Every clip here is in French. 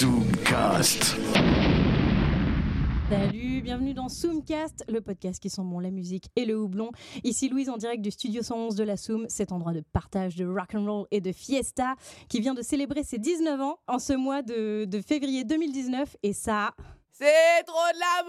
Zoomcast. Salut, bienvenue dans Zoomcast, le podcast qui sent bon la musique et le houblon. Ici Louise en direct du studio 111 de la Zoom, cet endroit de partage de rock and roll et de fiesta qui vient de célébrer ses 19 ans en ce mois de février 2019 et ça... C'est trop de la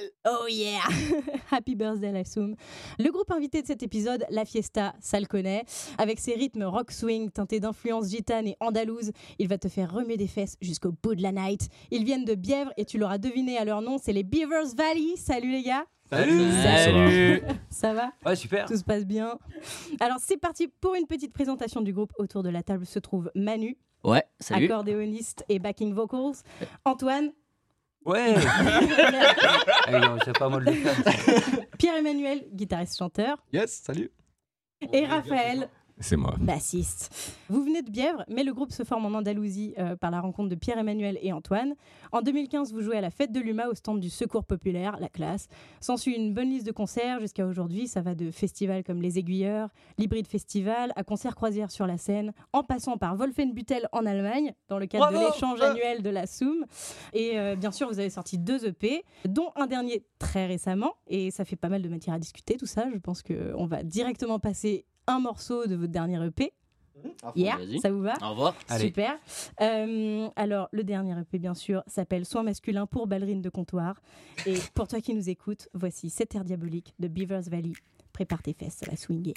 balle Oh yeah Happy birthday la Soum. Le groupe invité de cet épisode, La Fiesta, ça le connaît. Avec ses rythmes rock swing teintés d'influences gitanes et andalouses, il va te faire remuer des fesses jusqu'au bout de la night. Ils viennent de Bièvre et tu l'auras deviné à leur nom, c'est les Beavers Valley. Salut les gars Salut Salut Ça va? Ouais, super. Tout se passe bien. Alors c'est parti pour une petite présentation du groupe. Autour de la table se trouve Manu, Ouais, salut. accordéoniste et backing vocals. Antoine, Ouais pas de faire. Pierre-Emmanuel, guitariste-chanteur, Yes, salut. et Raphaël, C'est moi. bassiste. Vous venez de Bièvre, mais le groupe se forme en Andalousie euh, par la rencontre de Pierre-Emmanuel et Antoine. En 2015, vous jouez à la fête de l'UMA au stand du Secours Populaire, la classe. S'ensuit une bonne liste de concerts jusqu'à aujourd'hui. Ça va de festivals comme Les Aiguilleurs, l'Hybride Festival, à concerts croisières sur la Seine, en passant par Wolfenbüttel en Allemagne, dans le cadre de l'échange Ah. annuel de la Soum. Et euh, bien sûr, vous avez sorti deux EP, dont un dernier très récemment. Et ça fait pas mal de matière à discuter, tout ça. Je pense qu'on va directement passer un morceau de votre dernier EP. Yeah, Vas-y. ça vous va Au revoir. Super. Euh, alors, le dernier EP, bien sûr, s'appelle Soins masculins pour ballerines de comptoir. Et pour toi qui nous écoutes, voici Cet air diabolique de Beavers Valley. Prépare tes fesses, ça va swinguer.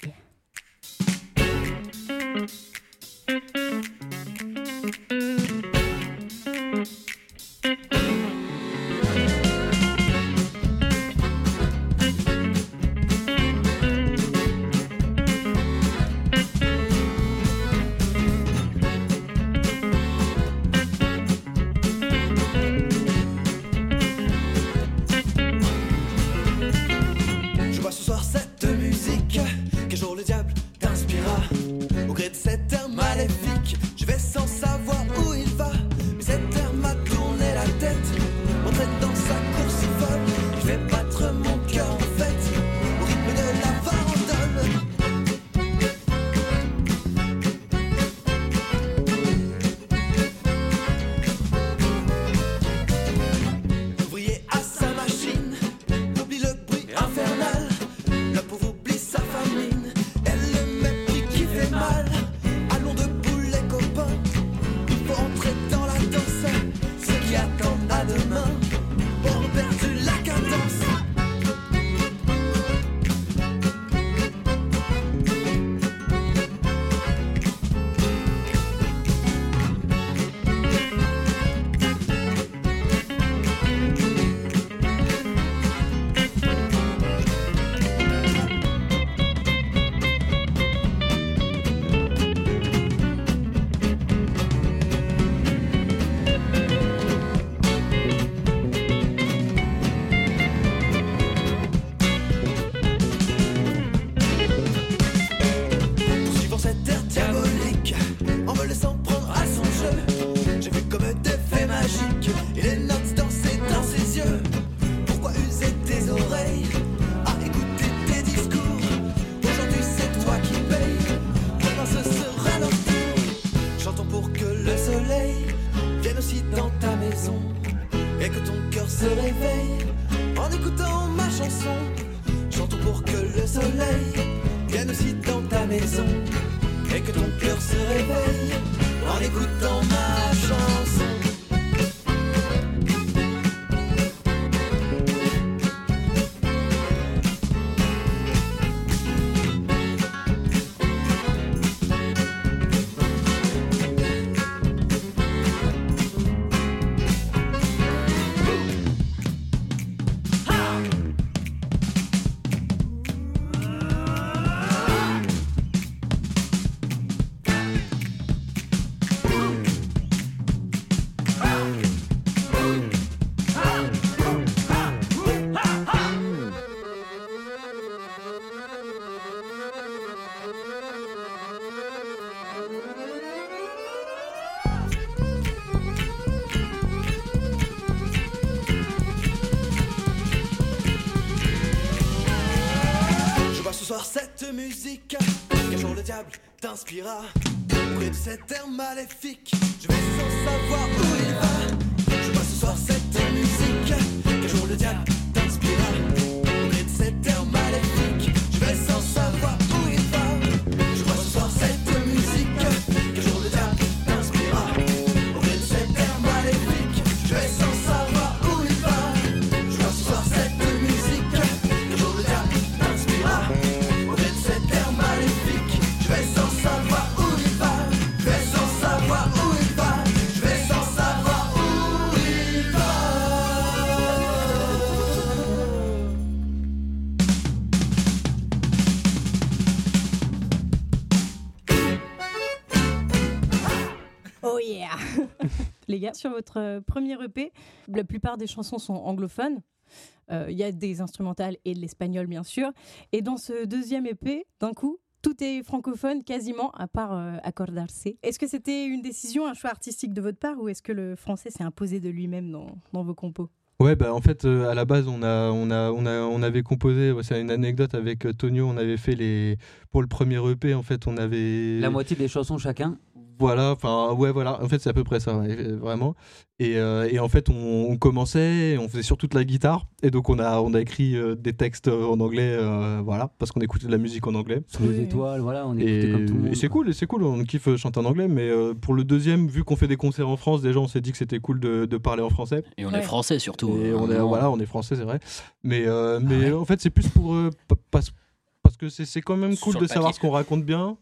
Cette musique qu'un jour le diable t'inspira. Auprès de cet air maléfique, je vais sans savoir où il va. Je vois ce soir cette musique, qu'un jour le diable Les gars, sur votre euh, premier EP, la plupart des chansons sont anglophones. Euh, Il y a des instrumentales et de l'espagnol, bien sûr. Et dans ce deuxième EP, d'un coup, tout est francophone quasiment, à part euh, Acordarse. Est-ce que c'était une décision, un choix artistique de votre part, ou est-ce que le français s'est imposé de lui-même dans, dans vos compos? Ouais, bah en fait, euh, à la base, on, a, on, a, on, a, on avait composé, c'est une anecdote avec Tonio, on avait fait les. Pour le premier EP, en fait, on avait. La moitié des chansons chacun? Voilà, enfin, ouais, voilà, en fait, c'est à peu près ça, vraiment. Et, euh, et en fait, on, on commençait, on faisait surtout de la guitare, et donc on a, on a écrit euh, des textes euh, en anglais, euh, voilà, parce qu'on écoutait de la musique en anglais. Sous les étoiles, voilà, on écoutait Et, comme tout le monde. et c'est cool, et c'est cool, on kiffe chanter en anglais, mais euh, pour le deuxième, vu qu'on fait des concerts en France, déjà on s'est dit que c'était cool de, de parler en français. Et on Ouais. est français surtout. Et hein, on est, non. voilà, on est français, c'est vrai. Mais, euh, mais ouais en fait, c'est plus pour. euh, pa- parce, parce que c'est c'est quand même cool Sur de savoir ce qu'on raconte bien.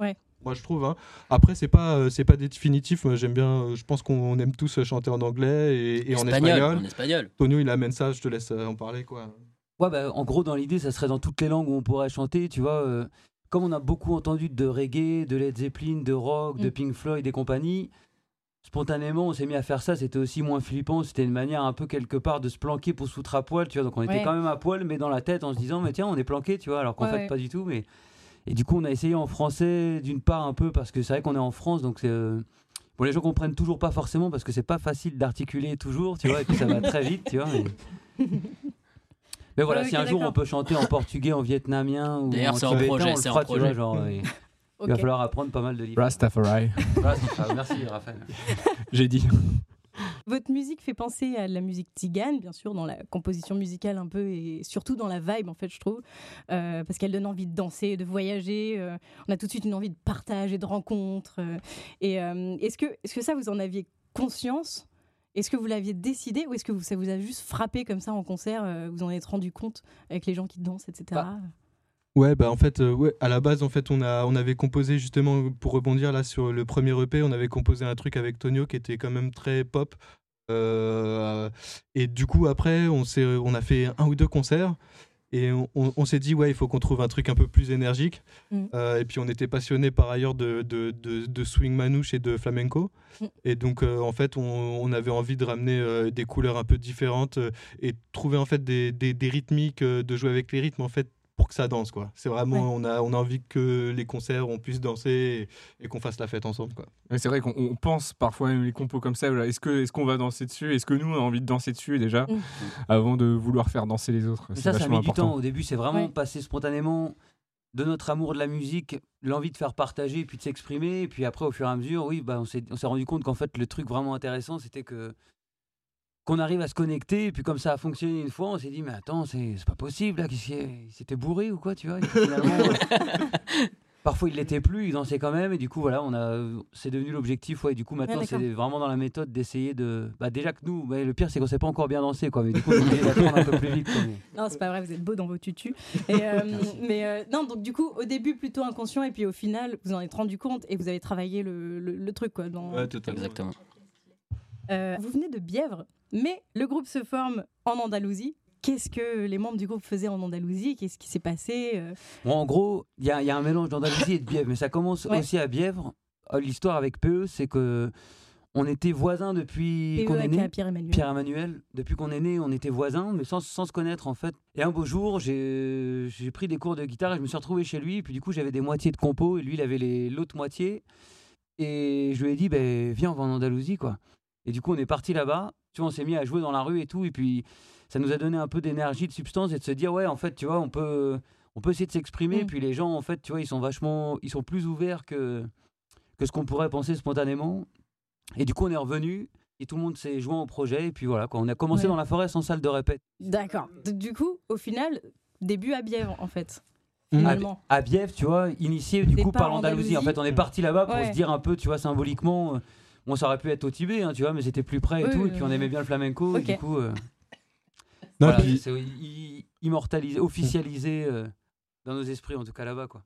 Ouais. Moi, je trouve. hein. Après, c'est pas, euh, c'est pas définitif. Moi, j'aime bien. euh, Je pense qu'on aime tous euh, chanter en anglais et, et en espagnol. En espagnol. Tonio, il amène ça. Je te laisse euh, en parler, quoi. Ouais, bah, en gros, dans l'idée, ça serait dans toutes les langues où on pourrait chanter, tu vois. euh, comme on a beaucoup entendu de reggae, de Led Zeppelin, de rock, de Mm. Pink Floyd et compagnie, spontanément, on s'est mis à faire ça. C'était aussi moins flippant. C'était une manière un peu quelque part de se planquer pour se foutre à poil, tu vois. Donc on était quand même à poil, mais dans la tête en se disant, mais tiens, on est planqué, tu vois. Alors qu'en Ouais, fait, ouais. pas du tout. Mais... Et du coup, on a essayé en français, d'une part un peu, parce que c'est vrai qu'on est en France, donc c'est. euh, Bon, les gens comprennent toujours pas forcément parce que c'est pas facile d'articuler toujours, tu vois, et puis ça va très vite, tu vois. Mais, mais voilà, Ouais, si un jour on peut chanter en portugais, en vietnamien ou D'ailleurs, en c'est en tibétain, projet, on le c'est projet. genre, il va falloir apprendre pas mal de livres. Rastafari. Merci Raphaël. j'ai dit. Votre musique fait penser à la musique tzigane, bien sûr, dans la composition musicale un peu, et surtout dans la vibe, en fait, je trouve, euh, parce qu'elle donne envie de danser, de voyager. euh, on a tout de suite une envie de partage et de rencontre. euh, et euh, est-ce que, est-ce que ça, vous en aviez conscience? Est-ce que vous l'aviez décidé ou est-ce que ça vous a juste frappé comme ça en concert euh, Vous en êtes rendu compte avec les gens qui dansent, etc. Ouais, bah en fait, euh, ouais, à la base, en fait, on, a, on avait composé justement, pour rebondir là sur le premier EP, on avait composé un truc avec Tonio qui était quand même très pop. Euh, et du coup, après, on, on a fait un ou deux concerts. Et on, on- on s'est dit, ouais, il faut qu'on trouve un truc un peu plus énergique. Mm. Euh, et puis, on était passionné par ailleurs de, de, de- de swing manouche et de flamenco. Mm. Et donc, en fait, on, avait envie de ramener des couleurs un peu différentes et trouver en fait des, des, des rythmiques, de jouer avec les rythmes en fait pour que ça danse quoi. C'est vraiment Ouais. on a on a envie que les concerts on puisse danser et, et qu'on fasse la fête ensemble quoi. Mais c'est vrai qu'on on pense parfois même les compos comme ça. Est-ce que est-ce qu'on va danser dessus? Est-ce que nous on a envie de danser dessus déjà Mm. avant de vouloir faire danser les autres? Ça, ça mis du temps. Au début, c'est vraiment Ouais. passé spontanément de notre amour de la musique, l'envie de faire partager, puis de s'exprimer. Et puis après, au fur et à mesure, oui, bah, on s'est on s'est rendu compte qu'en fait, le truc vraiment intéressant, c'était que qu'on arrive à se connecter. Et puis comme ça a fonctionné une fois, on s'est dit, mais attends, c'est c'est pas possible, là, qu'est-ce qu'il s'était bourré ou quoi, tu vois? Parfois, il l'était plus, il dansait quand même, et du coup, voilà, on a, c'est devenu l'objectif, ouais. et Du coup, maintenant, Ouais, c'est vraiment dans la méthode d'essayer de, bah, déjà que nous, bah, le pire, c'est qu'on sait pas encore bien danser, quoi. Mais du coup, on est un peu plus vite. quoi, mais- Non, c'est pas vrai, vous êtes beau dans vos tutus. Et, euh, mais euh, non, donc du coup, au début plutôt inconscient, et puis au final, vous en êtes rendu compte et vous avez travaillé le, le- le truc, quoi. Dans... Exactement. Euh, vous venez de Bièvre, mais le groupe se forme en Andalousie. Qu'est-ce que les membres du groupe faisaient en Andalousie? Qu'est-ce qui s'est passé euh? Bon, en gros, il y, a- il y a un mélange d'Andalousie et de Bièvre, mais ça commence Ouais. aussi à Bièvre. Euh, L'histoire avec PE, c'est que on était voisins depuis PE qu'on est né. euh, Pierre-Emmanuel. Pierre-Emmanuel, depuis qu'on est né, on était voisins, mais sans, sans se connaître en fait. Et un beau jour, j'ai pris des cours de guitare et je me suis retrouvé chez lui. Et puis du coup, j'avais des moitiés de compo et lui, il avait l'autre moitié. Et je lui ai dit, ben, viens, on va en Andalousie, quoi. Et du coup, on est parti là-bas. Tu vois, on s'est mis à jouer dans la rue et tout. Et puis, ça nous a donné un peu d'énergie, de substance et de se dire, ouais, en fait, tu vois, on peut, on peut essayer de s'exprimer. Mm. Et puis les gens, en fait, tu vois, ils sont vachement, ils sont plus ouverts que que ce qu'on pourrait penser spontanément. Et du coup, on est revenu et tout le monde s'est joint au projet. Et puis voilà, quoi. on a commencé Ouais. dans la forêt sans salle de répète. D'accord. Du coup, au final, début à Bièvre, en fait. Mm. Finalement. À Bièvre, tu vois, initié du coup par l'Andalousie. En fait, on est parti là-bas pour Ouais. se dire un peu, tu vois, symboliquement. Bon, ça aurait pu être au Tibet, hein, tu vois, mais c'était plus près et Oui, tout. oui, Et puis on aimait bien le flamenco. Et du coup, euh, Non, voilà, puis- c'est immortalisé, officialisé euh, dans nos esprits, en tout cas là-bas, quoi.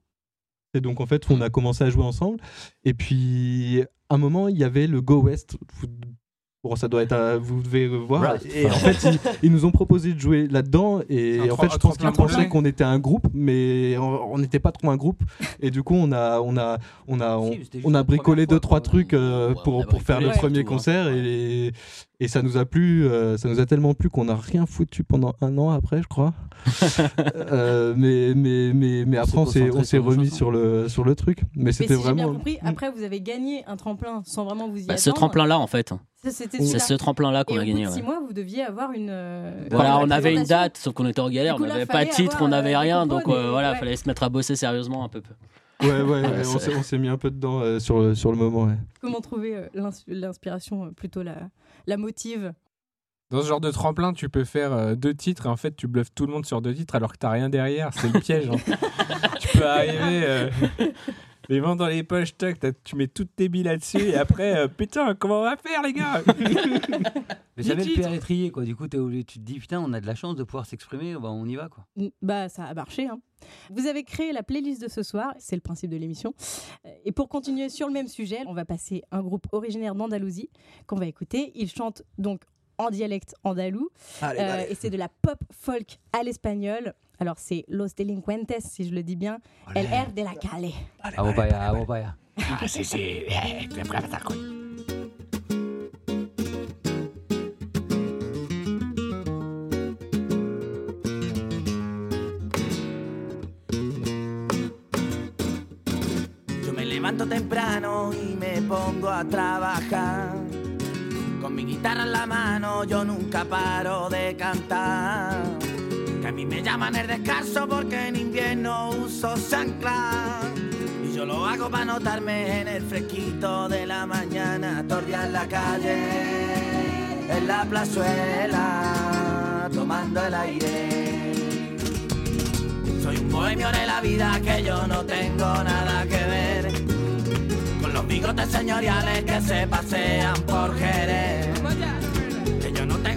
Et donc en fait, on a commencé à jouer ensemble. Et puis, à un moment, il y avait le Go West. Vous- Bon, ça doit être, à- vous devez le voir. Right. Et en fait, ils, ils nous ont proposé de jouer là-dedans. Et en fait, je pense qu'ils pensaient qu'on était un groupe, mais on n'était pas trop un groupe. Et du coup, on a, on a, on a, on, a bricolé deux fois, trois trucs euh, Ouais, pour, pour faire le premier hein. concert et, et ça nous a plu euh, ça nous a tellement plu qu'on n'a rien foutu pendant un an après je crois Euh, mais mais mais mais On après on s'est remis sur le sur le truc mais c'était si j'ai bien vraiment compris, après vous avez gagné un tremplin sans vraiment vous y Bah, attendre. ce tremplin-là, en fait. C'est ce tremplin-là qu'on a au gagné. bout de ouais. six mois, vous deviez avoir une. euh, Voilà, on avait une date, sauf qu'on était en galère, coup, on n'avait pas de titre, avoir, on euh, n'avait des rien, donc des- euh, voilà, ouais. fallait se mettre à bosser sérieusement un peu. ouais ouais, ouais, on s'est on s'est mis un peu dedans euh, sur le sur le moment ouais. Comment trouver euh, l'ins- l'inspiration, euh, plutôt la, la motive Dans ce genre de tremplin, tu peux faire euh, deux titres et en fait, tu bluffes tout le monde sur deux titres alors que t'as rien derrière. C'est le piège. hein. tu peux arriver euh, les mains dans les poches, toc, t'as- tu mets toutes tes billes là-dessus et après, euh, putain, comment on va faire, les gars Mais ça le étrier, quoi. Du coup, t'es obligé- tu te dis, putain, on a de la chance de pouvoir s'exprimer, bah, on y va, quoi. Bah, ça a marché. hein. Vous avez créé la playlist de ce soir, c'est le principe de l'émission. Euh, Et pour continuer sur le même sujet, on va passer un groupe originaire d'Andalousie qu'on va écouter. Ils chantent donc en dialecte andalou Allez, euh, allez. et c'est de la pop folk à l'espagnol. Alors c'est Los Delincuentes, si je le dis bien, El Air de la Calle. Ah, bon, vaya, ah, bon, vaya. Ah, sí, sí. Te voy a matar, coño. Yo me levanto temprano y me pongo a trabajar. Con mi guitarra en la mano yo nunca paro de cantar. A mí me llaman el descanso porque en invierno uso chancla. Y yo lo hago para notarme en el fresquito de la mañana. Torrear la calle, en la plazuela, tomando el aire. Soy un bohemio de la vida que yo no tengo nada que ver con los bigotes señoriales que se pasean por Jerez.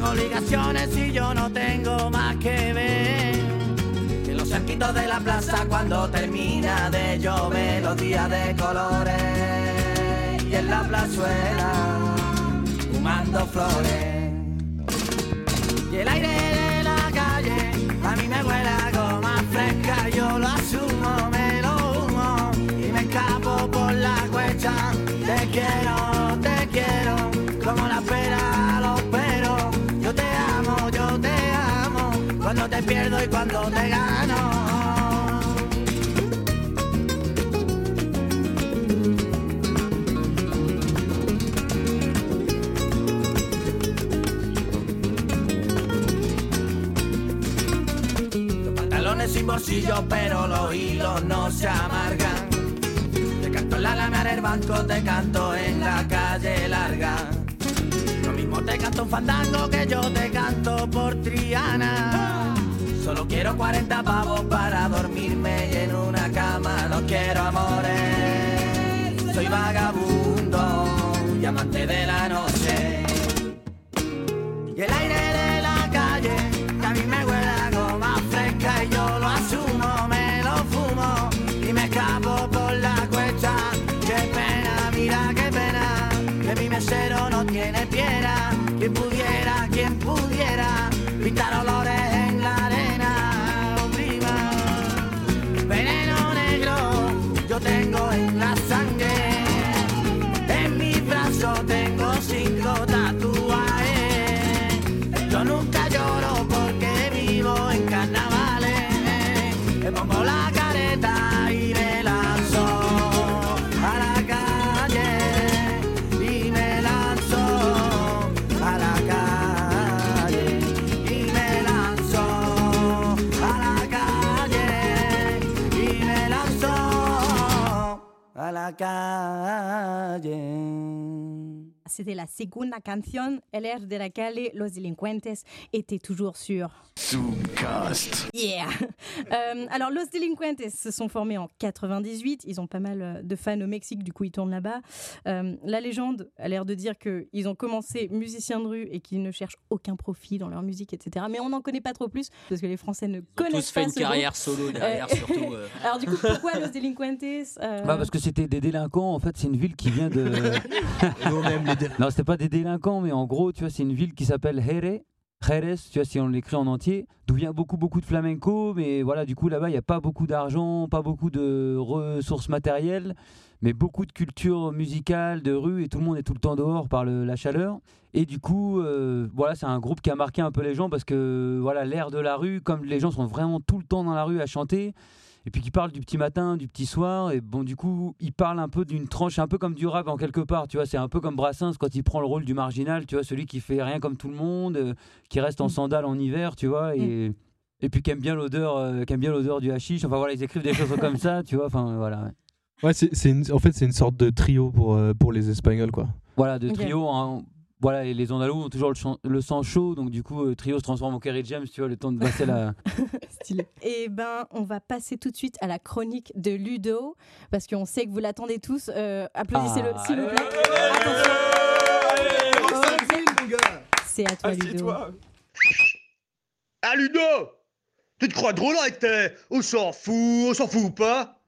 Obligaciones y yo no tengo más que ver. Que los cerquitos de la plaza cuando termina de llover los días de colores y en la plazuela fumando flores. Y el aire de la calle a mí me huele a goma fresca, yo lo asumo, me lo humo y me escapo por la cuecha. Te quiero, cuando te pierdo y cuando te gano. Los pantalones sin bolsillo, pero los hilos no se amargan. Te canto en la lana del banco, te canto en la calle larga. Te canto un fandango que yo te canto por Triana. Solo quiero 40 pavos para dormirme y en una cama no quiero amores. Soy vagabundo y amante de la noche. Y el aire la calle. C'était la segunda canción, air de la calle, Los Delincuentes, était toujours sur Zoomcast. Yeah Euh, Alors, Los Delincuentes se sont formés en 98. Ils ont pas mal euh, de fans au Mexique, du coup, ils tournent là-bas. Euh, la légende a l'air de dire qu'ils ont commencé musiciens de rue et qu'ils ne cherchent aucun profit dans leur musique, etc. Mais on n'en connaît pas trop plus parce que les Français ne Ils ont connaissent tous fait pas une ce groupe. carrière solo derrière, Euh, surtout. Alors, du coup, pourquoi Los Delincuentes euh, Bah parce que c'était des délinquants, en fait c'est une ville qui vient de... on aime les délinquants. Non c'était pas des délinquants mais en gros tu vois c'est une ville qui s'appelle Jerez. Jerez, tu vois si on l'écrit en entier, d'où vient beaucoup beaucoup de flamenco, mais voilà du coup là-bas il n'y a pas beaucoup d'argent, pas beaucoup de ressources matérielles, mais beaucoup de culture musicale, de rue et tout le monde est tout le temps dehors par la chaleur. Et du coup, euh, voilà, c'est un groupe qui a marqué un peu les gens parce que voilà, l'air de la rue, comme les gens sont vraiment tout le temps dans la rue à chanter, et puis qui parlent du petit matin, du petit soir, et bon, du coup, ils parlent un peu d'une tranche, un peu comme du rap en quelque part, tu vois, c'est un peu comme Brassens quand il prend le rôle du marginal, tu vois, celui qui fait rien comme tout le monde, euh, qui reste en sandales en hiver, tu vois, et, et puis qui aime bien l'odeur, euh, qui aime bien l'odeur du hashish, enfin voilà, ils écrivent des choses comme ça, tu vois, enfin voilà. ouais. Ouais, c'est, en fait, c'est une sorte de trio pour, euh, pour les Espagnols, quoi. Voilà, de trio. hein. Voilà, et les Andalous ont toujours le, chan- le sang chaud, donc du coup, euh, trio se transforme en Kerry James, tu vois, le temps de passer la. Stylé. Eh ben, on va passer tout de suite à la chronique de Ludo, parce qu'on sait que vous l'attendez tous. Euh, applaudissez-le, Ah. s'il vous plaît. Attention. C'est à toi, Ludo. Ah Ludo Tu te crois drôle avec tes... On s'en fout, on s'en fout ou pas?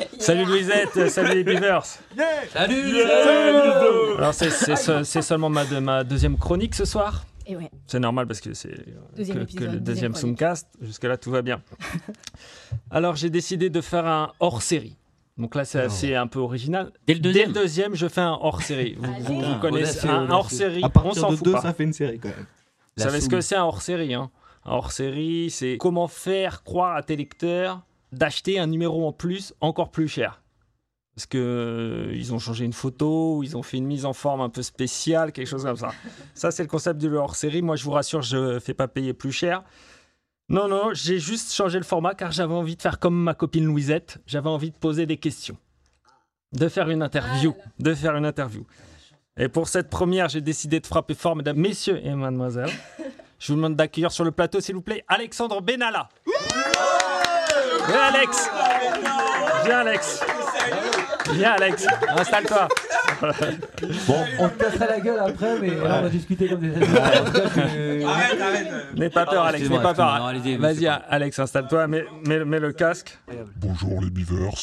Salut Louisette, salut les Beavers. Salut Alors c'est- c'est se- c'est seulement ma, de- ma deuxième chronique ce soir. Et ouais. C'est normal parce que c'est Deuxième que, épisode, que le deuxième deuxième. Zoomcast. Jusque-là, tout va bien. Alors j'ai décidé de faire un hors-série. Donc là, c'est assez un peu original. Dès le deuxième deuxième, je fais un hors-série. Vous, vous- vous connaissez audacieux, un hors-série, À on partir s'en de fout deux, pas. ça fait une série, quand même. Vous savez ce que c'est un hors-série hein Un hors-série, c'est comment faire croire à tes lecteurs d'acheter un numéro en plus encore plus cher. Parce que euh, ils ont changé une photo, ou ils ont fait une mise en forme un peu spéciale, quelque chose comme ça. Ça, c'est le concept de le hors-série. Moi, je vous rassure, je ne fais pas payer plus cher. Non, non, j'ai juste changé le format car j'avais envie de faire comme ma copine Louisette. J'avais envie de poser des questions, de faire une interview, de faire une interview. Et pour cette première, j'ai décidé de frapper fort, mesdames, messieurs et mademoiselles. Je vous demande d'accueillir sur le plateau, s'il vous plaît, Alexandre Benalla. Viens, Alex. Viens, Alex. Viens, Alex. Installe-toi. Bon, on te casserait la gueule après, mais là, on va discuter comme des cas, je- N'aie pas peur, Alex. N'aie pas peur. Vas-y. Alex, installe-toi. Mets, mets- mets le casque. Bonjour les Beavers.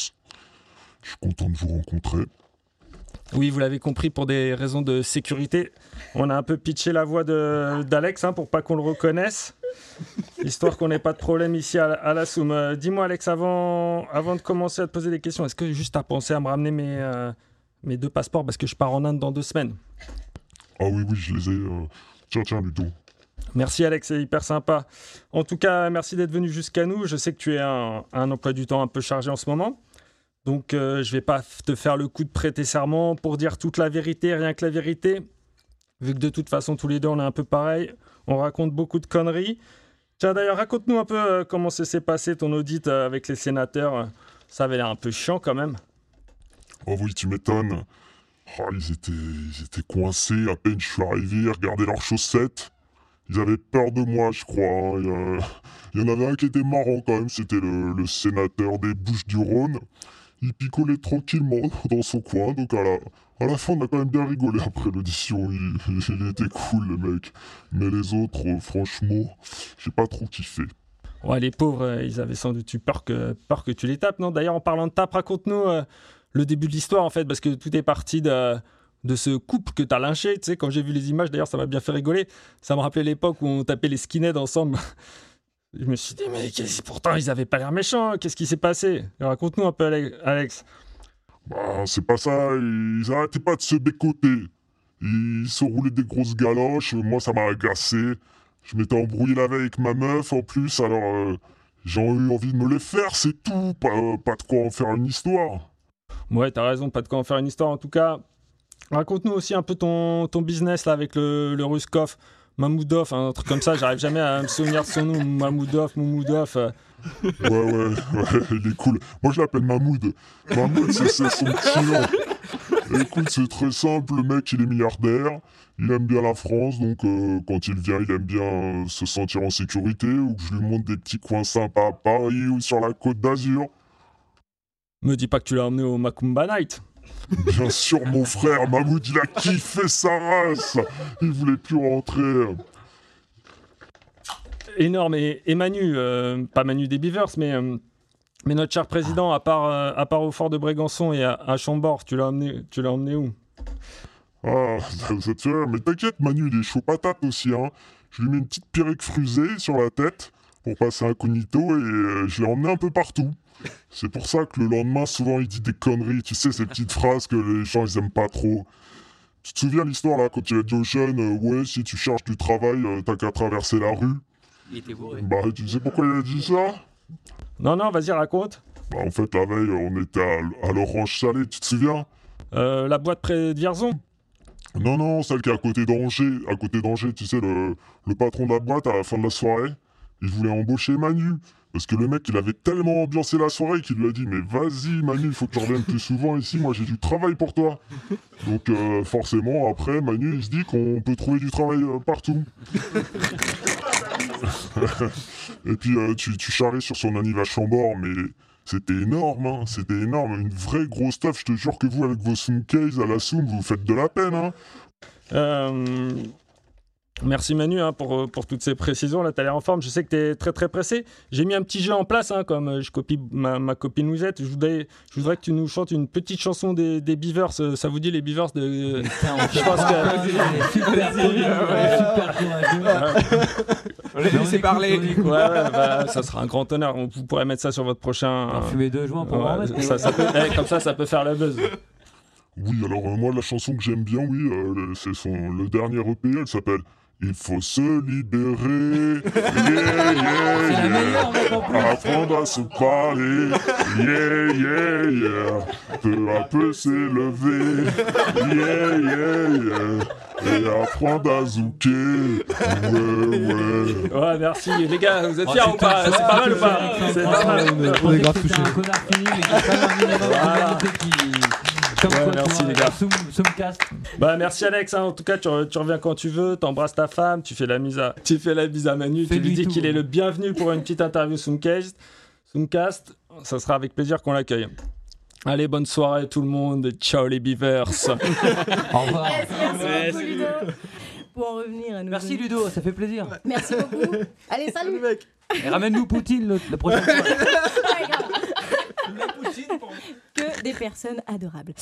Je suis content de vous rencontrer. Oui, vous l'avez compris, pour des raisons de sécurité, on a un peu pitché la voix de- d'Alex hein, pour pas qu'on le reconnaisse, histoire qu'on n'ait pas de problème ici à, la- à la Soum. Euh, Dis-moi, Alex, avant, avant de commencer à te poser des questions, est-ce que juste à penser à me ramener mes, euh, mes deux passeports parce que je pars en Inde dans deux semaines? Ah oui, oui, je les ai. euh, Tiens, tiens, Ludo. Merci Alex, c'est hyper sympa. En tout cas, merci d'être venu jusqu'à nous. Je sais que tu es un, un emploi du temps un peu chargé en ce moment. Donc, euh, je vais pas te faire le coup de prêter serment pour dire toute la vérité, rien que la vérité. Vu que de toute façon, tous les deux, on est un peu pareil. On raconte beaucoup de conneries. Tiens, d'ailleurs, raconte-nous un peu euh, comment ça s'est passé ton audit euh, avec les sénateurs. Ça avait l'air un peu chiant quand même. Oh oui, tu m'étonnes. Ah, ils, étaient, ils coincés. À peine je suis arrivé, regardaient leurs chaussettes. Ils avaient peur de moi, je crois. hein. Il y, a- il y en avait un qui était marrant quand même. C'était le, le sénateur des Bouches-du-Rhône. Il picolait tranquillement dans son coin. Donc à la, à la fin, on a quand même bien rigolé après l'audition. Il, il était cool, le mec. Mais les autres, euh, franchement, j'ai pas trop kiffé. Ouais, les pauvres, euh, ils avaient sans doute eu peur que, tu les tapes, non? D'ailleurs, en parlant de tape, raconte-nous euh, le début de l'histoire, en fait, parce que tout est parti de, de ce couple que t'as lynché. Tu sais, quand j'ai vu les images, d'ailleurs, ça m'a bien fait rigoler. Ça me rappelait l'époque où on tapait les skinheads ensemble. Je me suis dit, mais pourtant, ils avaient pas l'air méchants. Qu'est-ce qui s'est passé? Raconte-nous un peu, Ale- Alex. Bah, c'est pas ça, ils arrêtaient pas de se bécoter. Ils se roulaient des grosses galoches, moi ça m'a agacé. Je m'étais embrouillé la veille avec ma meuf en plus, alors euh, j'ai eu envie de me les faire, c'est tout, pas, de quoi en faire une histoire. Ouais, t'as raison, pas de quoi en faire une histoire. En tout cas, raconte-nous aussi un peu ton, ton business là avec le, le Ruskov. Mamoudov, un truc comme ça. J'arrive jamais à me souvenir de son nom. Mamoudov, Moumoudov. euh. Ouais, ouais, ouais, il est cool. Moi, je l'appelle Mahmoud. Mahmoud, c'est c'est son petit nom. Écoute, c'est très simple. Le mec, il est milliardaire. Il aime bien la France. Donc, euh, quand il vient, il aime bien euh, se sentir en sécurité. Ou que je lui montre des petits coins sympas à Paris ou sur la côte d'Azur. Me dis pas que tu l'as emmené au Macumba Night. Bien sûr, mon frère, Mahmoud, il a kiffé sa race. Il voulait plus rentrer. Énorme. Et, et Manu, euh, pas Manu des Beavers, mais, euh, mais notre cher président, à part, euh, à part au fort de Brégançon et à, à Chambord, tu l'as emmené, tu l'as emmené où? Ah, êtes sûr Mais t'inquiète, Manu, il est chaud patate aussi. Hein. Je lui mets une petite perruque frusée sur la tête pour passer incognito et je l'ai emmené un peu partout. C'est pour ça que le lendemain, souvent, il dit des conneries. Tu sais, ces petites phrases que les gens, ils aiment pas trop. Tu te souviens l'histoire, là, quand il a dit aux jeunes euh, Ouais, si tu cherches du travail, euh, t'as qu'à traverser la rue. Il était bourré. Bah, tu sais pourquoi il a dit ça? Non, non, vas-y, raconte. Bah, en fait, la veille, on était à, à l'Orange Salé, tu te souviens? Euh, la boîte près de Vierzon Non, non, celle qui est à côté d'Angers. À côté d'Angers, tu sais, le, le patron de la boîte, à la fin de la soirée, il voulait embaucher Manu. Parce que le mec, il avait tellement ambiancé la soirée qu'il lui a dit Mais vas-y, Manu, il faut que tu reviennes plus souvent ici. Moi, j'ai du travail pour toi. Donc, euh, forcément, après, Manu, il se dit qu'on peut trouver du travail euh, partout. Et puis, euh, tu, tu sur son anniv Chambord, mais c'était énorme, hein. C'était énorme. Une vraie grosse stuff. Je te jure que vous, avec vos Soomcase à la Soom, vous faites de la peine, hein. Euh, Merci Manu hein, pour, euh, pour toutes ces précisions. Là, tu as l'air en forme. Je sais que tu es très très pressé. J'ai mis un petit jeu en place, hein, comme euh, je copie ma, ma copine Louisette. Je voudrais, je voudrais que tu nous chantes une petite chanson des, des Beavers. Euh, Ça vous dit les Beavers de... Je pense les laissé parler. Bah, ça sera un grand honneur. On- Vous pourrez mettre ça sur votre prochain. Fumer deux joints pour en Ouais, mettre. ça, ça peut, eh, Comme ça, ça peut faire la buzz. Oui, alors euh, moi, la chanson que j'aime bien, oui, euh, c'est son le dernier EP, elle s'appelle Il faut se libérer. Yeah, yeah, yeah. Apprendre à se parler. Yeah, yeah, yeah. Peu à peu s'élever. Yeah, yeah, yeah. Et apprendre à zouker. Ouais, ouais. Ouais, merci. Les gars, vous êtes Oh, fiers c'est ou pas C'est pas mal ou pas c'est pas mal. on est- grave touchés. Comme Ouais, quoi, merci, les gars. Soum- Soumcast. Bah merci Alex, hein. en tout cas tu, re- tu reviens quand tu veux, t'embrasses ta femme, tu fais la mise à, tu fais la bise à Manu, tu lui dis qu'il est le bienvenu pour une petite interview Zoomcast, Zoomcast, ça sera avec plaisir qu'on l'accueille. Allez, bonne soirée tout le monde, ciao les beavers. Au revoir. Yes, merci beaucoup Ludo. Pour en revenir à nous. Merci Ludo, ça fait plaisir. Merci beaucoup. Allez, salut. Et ramène-nous Poutine le- la prochaine fois. Que des personnes adorables.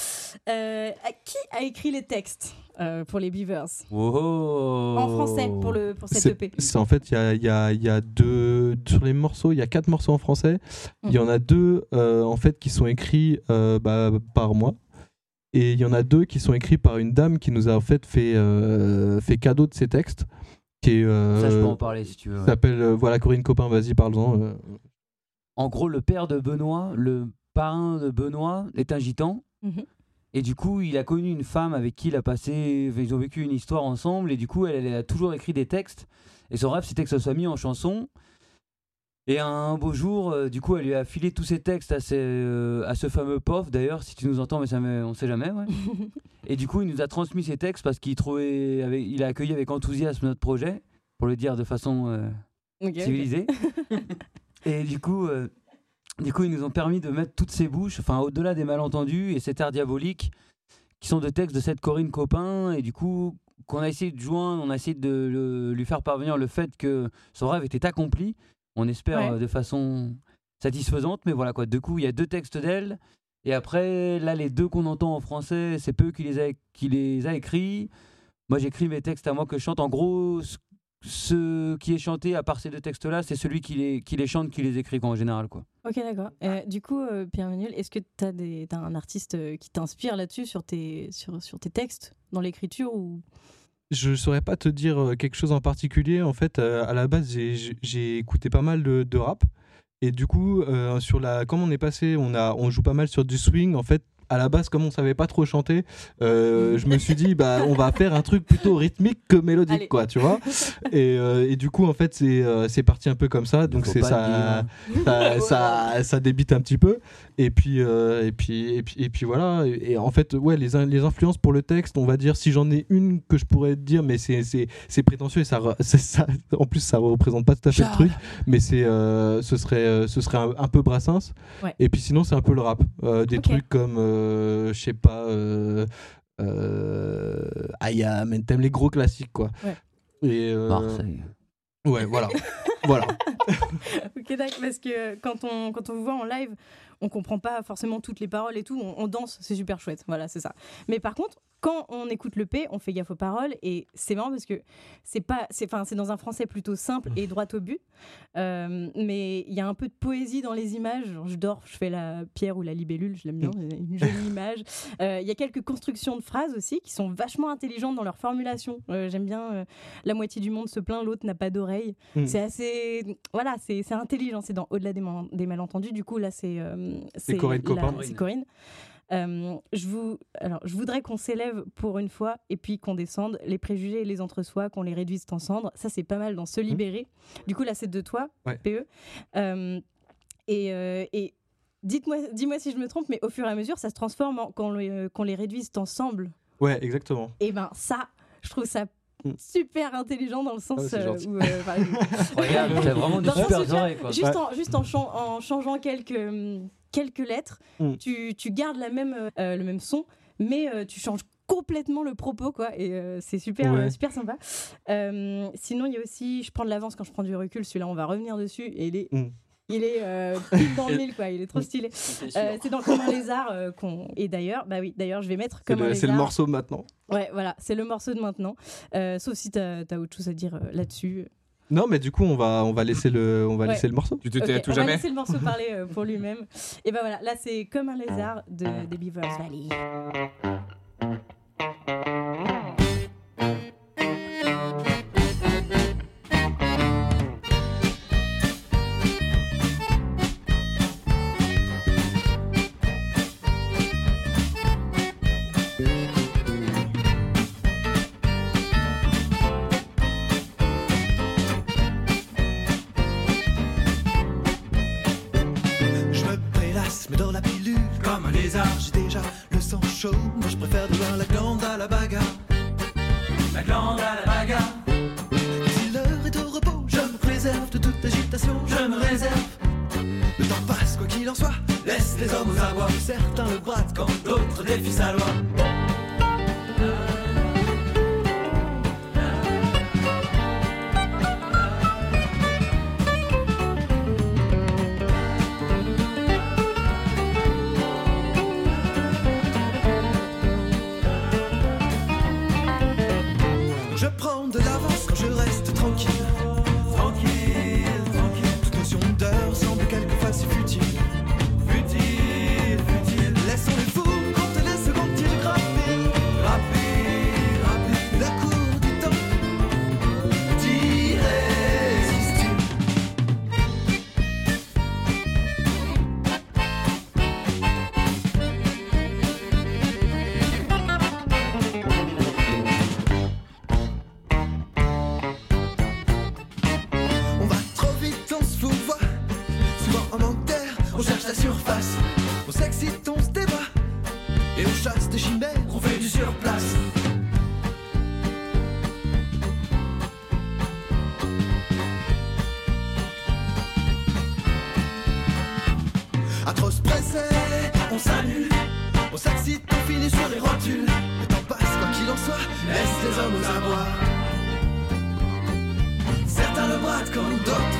Euh, qui a écrit les textes euh, pour les Beavers? En français pour, le, pour cette EP. c'est- en fait, il y a, il y a- y a deux sur les morceaux, il y a quatre morceaux en français. Il y en a deux euh, en fait qui sont écrits euh, bah, par moi. Et il y en a deux qui sont écrits par une dame qui nous a en fait fait, euh, fait cadeau de ces textes. Qui est, euh, Ça, je peux en parler si tu veux. s'appelle euh, voilà Corinne Copin, vas-y parle-en. euh. En gros, le père de Benoît, le parrain de Benoît, est un gitan. Mhm. Et du coup, il a connu une femme avec qui il a passé. Ils ont vécu une histoire ensemble. Et du coup, elle, elle a toujours écrit des textes. Et son rêve, c'était que ça soit mis en chanson. Et un beau jour, euh, du coup, elle lui a filé tous ses textes à, euh, à ce fameux POF. D'ailleurs, si tu nous entends, mais ça on sait jamais. Ouais. et du coup, il nous a transmis ses textes parce qu'il trouvait, avec- il a accueilli avec enthousiasme notre projet, pour le dire de façon euh, civilisée. Et du coup, du coup, ils nous ont permis de mettre toutes ces bouches, enfin, au-delà des malentendus et cet air diabolique, qui sont de textes de cette Corinne Copin, et du coup, qu'on a essayé de joindre, on a essayé de le- lui faire parvenir le fait que son rêve était accompli. On espère Ouais. euh, de façon satisfaisante, mais voilà quoi. Du coup, il y a deux textes d'elle, et après, là, les deux qu'on entend en français, c'est peu qui les a, qui les a écrits. Moi, j'écris mes textes à moi que je chante. En gros, ce, ce qui est chanté, à part ces deux textes-là, c'est celui qui les, qui les chante, qui les écrit quoi, en général. Quoi. Ok, d'accord. Euh, du coup, euh, Pierre-Emmanuel, est-ce que tu as, un artiste euh, qui t'inspire là-dessus, sur tes, sur, sur tes textes, dans l'écriture ou... Je saurais pas te dire euh, quelque chose en particulier. En fait, euh, à la base, j'ai- écouté pas mal de, de rap. Et du coup, euh, sur la, comme on est passé, on, a, on joue pas mal sur du swing. En fait, à la base, comme on savait pas trop chanter, euh, je me suis dit, bah, on va faire un truc plutôt rythmique que mélodique, Allez. quoi, tu vois. Et, euh, et du coup, en fait, c'est euh, c'est parti un peu comme ça. Donc, c'est ça, le ça, ça, ça débite un petit peu. Et puis, euh, et puis, et puis, et puis voilà. Et, et en fait, ouais, les, in- les influences pour le texte, on va dire, si j'en ai une que je pourrais dire, mais c'est c'est- c'est prétentieux et ça, ça, en plus, ça représente pas tout à fait le truc, mais c'est, euh, ce serait, ce serait un, un peu Brassens. Ouais. Et puis sinon, c'est un peu le rap. Euh, des trucs comme, euh, je sais pas, euh, euh, Ayam, Entem, les gros classiques, quoi. Ouais. Et, euh, Marseille. Ouais, voilà. voilà. Ok, d'accord, parce que quand on, quand on vous voit en live, on comprend pas forcément toutes les paroles et tout, on, on danse, c'est super chouette, voilà, c'est ça. Mais par contre, quand on écoute le P, on fait gaffe aux paroles et c'est marrant parce que c'est pas, c'est, enfin, c'est dans un français plutôt simple et droit au but, Euh, mais il y a un peu de poésie dans les images. Genre, je dors, je fais la pierre ou la libellule, je l'aime bien, c'est une jolie image. Euh, Il y a quelques constructions de phrases aussi qui sont vachement intelligentes dans leur formulation. Euh, j'aime bien la moitié du monde se plaint, l'autre n'a pas d'oreille. Mm. C'est assez, voilà, c'est c'est intelligent. C'est dans au-delà des, man- des malentendus. Du coup là, c'est euh, C'est Corinne la-. C'est Corinne. Euh, je, vous, alors, je voudrais qu'on s'élève pour une fois et puis qu'on descende les préjugés et les entre-soi, qu'on les réduise en cendres. Ça, c'est pas mal dans Se libérer. Du coup, là, c'est de toi, Ouais. PE. Euh, et euh, et dites-moi, dis-moi si je me trompe, mais au fur et à mesure, ça se transforme en, qu'on les réduise ensemble. Ouais, exactement. Et ben ça, je trouve ça Mm. super intelligent dans le sens Ah, c'est euh, où, euh, Incroyable, t'as vraiment des super quoi. Juste, Ouais. en, juste en, chan- en changeant quelques, hum, quelques lettres, Mm. tu, tu gardes la même, euh, le même son, mais euh, tu changes complètement le propos, quoi, et euh, c'est super, Ouais. euh, super sympa. Euh, sinon, il y a aussi, je prends de l'avance quand je prends du recul, celui-là, on va revenir dessus, et il est, Mm. il est euh, pile dans le mille, quoi, il est trop stylé. C'est. Euh, dans Comme un lézard euh, qu'on. Et d'ailleurs, bah oui, d'ailleurs, je vais mettre C'est Comme un le, c'est le morceau maintenant. Ouais, voilà, c'est le morceau de maintenant. Euh, sauf si t'as as autre chose à dire euh, là-dessus. Non, mais du coup, on va, on va laisser le, on va Ouais. laisser le morceau. Tu te tais Ok, à tout on va jamais laisser le morceau parler euh, pour lui-même. Et ben voilà, là c'est Comme un lézard de, des Beavers Valley. Moi je préfère de loin la glande à la bagarre. La glande à la bagarre. Si l'heure est au repos, je me préserve de toute agitation, je me réserve. Le temps passe, quoi qu'il en soit, laisse les hommes aux abois. Certains le brattent quand d'autres défient sa loi.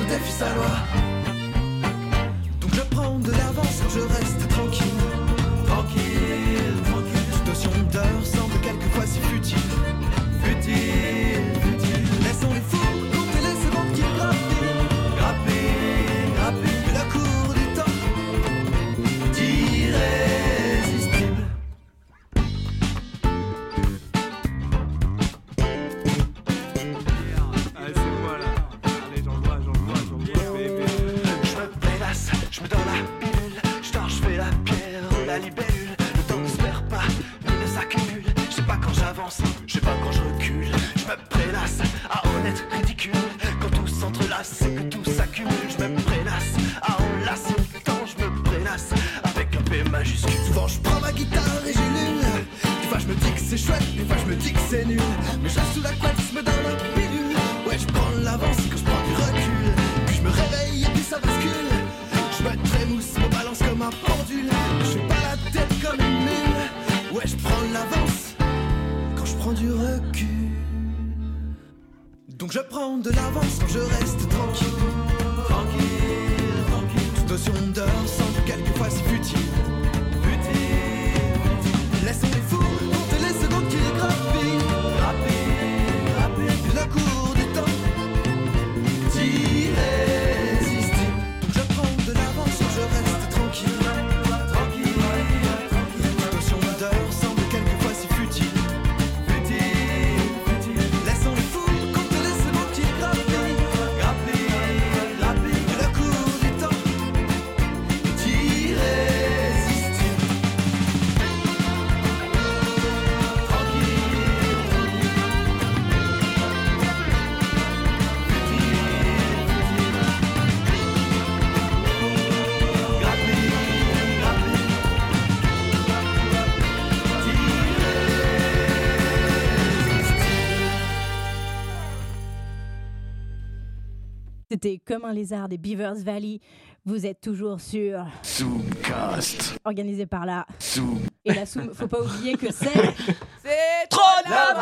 Défient sa loi. De l'avance je reste Comme un lézard des Beavers Valley. Vous êtes toujours sur Zoomcast. organisé par la Zoom. et la Soum. Faut pas oublier que c'est C'est trop balle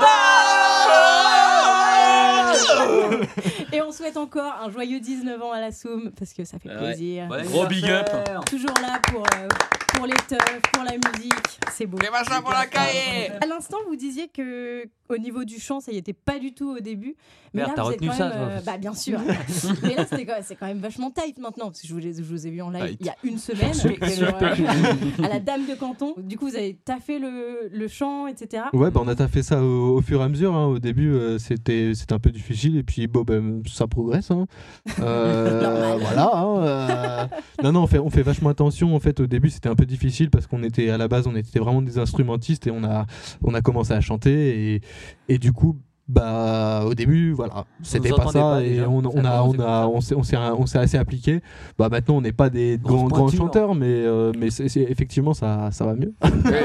et on souhaite encore un joyeux 19 ans à la Soum parce que ça fait Ouais. plaisir. Bon Gros big up. Toujours là pour euh, pour les teufs, pour la musique, c'est beau. Les machins pour la cahier À l'instant, vous disiez que au niveau du chant, ça y était pas du tout au début. Mais Merde, là, t'as vous êtes retenu quand ça, même, toi. euh, Bah bien sûr. mais là, c'était quand- c'est quand même vachement tight maintenant parce que je vous, ai- je vous ai vu en live Tight. il y a une semaine euh, à la Dame de Canton. Du coup, vous avez taffé le, le chant, etc. Ouais, bah, on a fait ça au, au fur et à mesure. hein. Au début, euh, c'était c'était un peu difficile, et puis bon, ben, ça progresse. hein. Euh, voilà. hein, euh. Non, non, on fait, on fait vachement attention. En fait, au début, c'était un peu difficile parce qu'on était à la base, on était vraiment des instrumentistes et on a, on a commencé à chanter et, et du coup. Bah, au début, voilà, c'était pas ça pas, et on, on a, on a, on s'est, on s'est, on s'est assez appliqué. Bah, maintenant, on n'est pas des grands, grands chanteurs, mais, euh, mais effectivement, ça, ça va mieux.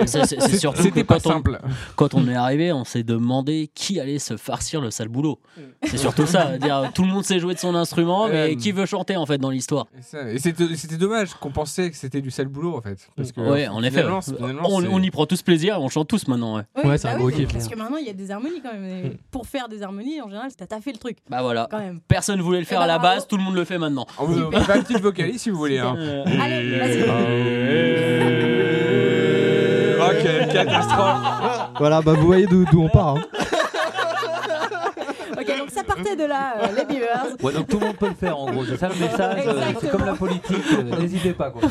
C'est- surtout que C'était pas quand on, simple. quand on est arrivé, on s'est demandé qui allait se farcir le sale boulot. C'est surtout ça. dire, tout le monde sait jouer de son instrument, mais Euh, qui veut chanter en fait dans l'histoire? Et c'était c'était dommage qu'on pensait que c'était du sale boulot en fait. Parce que, Ouais, en effet. ouais. On, on y prend tous plaisir, on chante tous maintenant. ouais. Oui, Ouais, c'est un bah oui, kiff. Parce que maintenant, il y a des harmonies quand même. Pour faire des harmonies, en général, t'as taffé le truc Bah voilà. quand même. Personne voulait le faire Eh à ben, la base, tout le monde le fait maintenant. On peut faire une petite vocalise si vous voulez. Hein. Euh, Allez, vas-y. Oh, quelle catastrophe! voilà, bah, vous voyez d'où on part. hein. Ok, donc ça partait de là, euh, les Beavers. Ouais, donc tout le monde peut le faire en gros. C'est ça le message. euh. C'est comme la politique. euh, N'hésitez pas quoi.